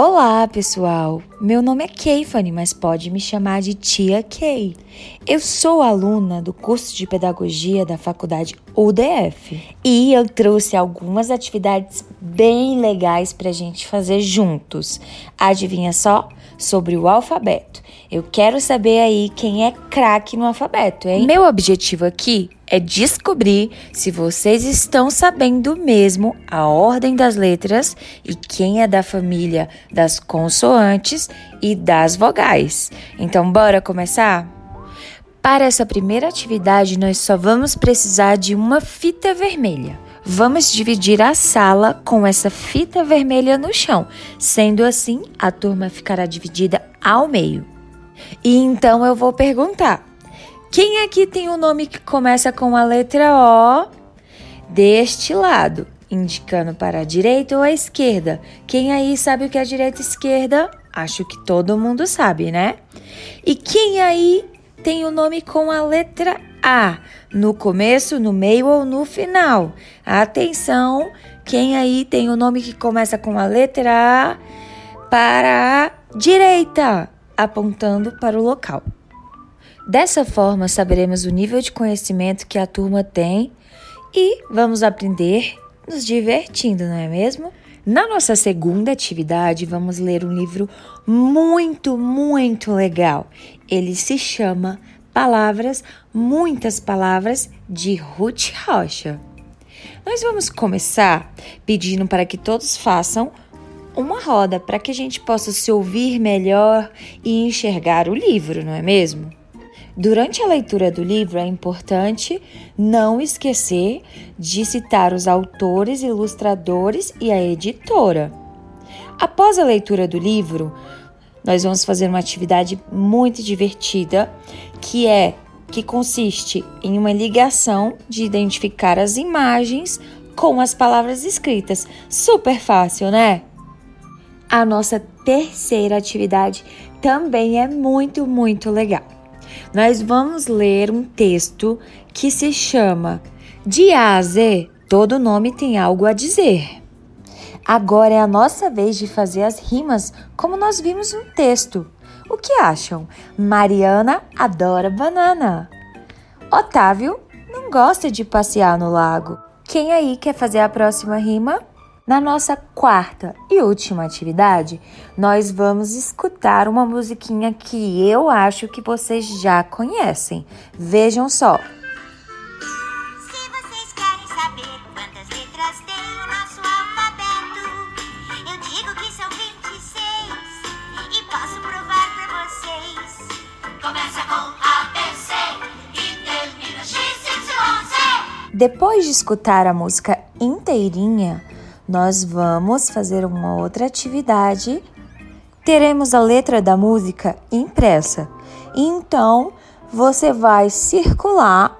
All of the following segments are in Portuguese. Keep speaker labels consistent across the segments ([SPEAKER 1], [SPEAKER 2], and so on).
[SPEAKER 1] Olá, pessoal! Meu nome é Keifane, mas pode me chamar de Tia Kay. Eu sou aluna do curso de Pedagogia da Faculdade UDF e eu trouxe algumas atividades bem legais para a gente fazer juntos. Adivinha só? Sobre o alfabeto. Eu quero saber aí quem é craque no alfabeto, hein? Meu objetivo aqui é descobrir se vocês estão sabendo mesmo a ordem das letras e quem é da família das consoantes e das vogais. Então, bora começar? Para essa primeira atividade, nós só vamos precisar de uma fita vermelha. Vamos dividir a sala com essa fita vermelha no chão. Sendo assim, a turma ficará dividida ao meio. E então eu vou perguntar: quem aqui tem o um nome que começa com a letra O deste lado, indicando para a direita ou a esquerda? Quem aí sabe o que é direita e esquerda? Acho que todo mundo sabe, né? E quem aí tem o nome com a letra A, no começo, no meio ou no final? Atenção, quem aí tem o nome que começa com a letra A para a direita, apontando para o local. Dessa forma, saberemos o nível de conhecimento que a turma tem e vamos aprender nos divertindo, não é mesmo? Na nossa segunda atividade, vamos ler um livro muito, muito legal. Ele se chama Palavras, Muitas Palavras, de Ruth Rocha. Nós vamos começar pedindo para que todos façam uma roda para que a gente possa se ouvir melhor e enxergar o livro, não é mesmo? Durante a leitura do livro é importante não esquecer de citar os autores, ilustradores e a editora. Após a leitura do livro, nós vamos fazer uma atividade muito divertida, que é que consiste em uma ligação de identificar as imagens com as palavras escritas. Super fácil, né? A nossa terceira atividade também é muito, muito legal nós vamos ler um texto que se chama De A a Z, todo nome tem algo a dizer. Agora é a nossa vez de fazer as rimas como nós vimos no texto. O que acham? Mariana adora banana. Otávio não gosta de passear no lago. Quem aí quer fazer a próxima rima? Na nossa quarta e última atividade, nós vamos escutar uma musiquinha que eu acho que vocês já conhecem. Vejam só.
[SPEAKER 2] Se vocês querem saber quantas letras tem o nosso alfabeto, eu digo que são 26 e posso provar pra vocês. Começa com A, B, C e termina X, Y, Z.
[SPEAKER 1] Depois de escutar a música inteirinha, nós vamos fazer uma outra atividade. Teremos a letra da música impressa. Então, você vai circular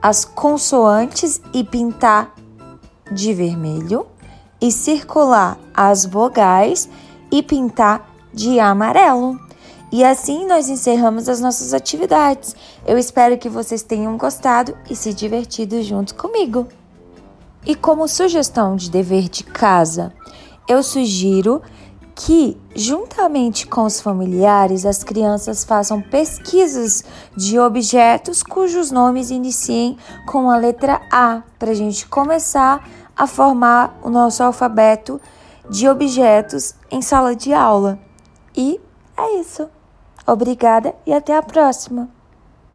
[SPEAKER 1] as consoantes e pintar de vermelho e circular as vogais e pintar de amarelo. E assim nós encerramos as nossas atividades. Eu espero que vocês tenham gostado e se divertido junto comigo. E como sugestão de dever de casa, eu sugiro que, juntamente com os familiares, as crianças façam pesquisas de objetos cujos nomes iniciem com a letra A, para a gente começar a formar o nosso alfabeto de objetos em sala de aula. E é isso. Obrigada e até a próxima!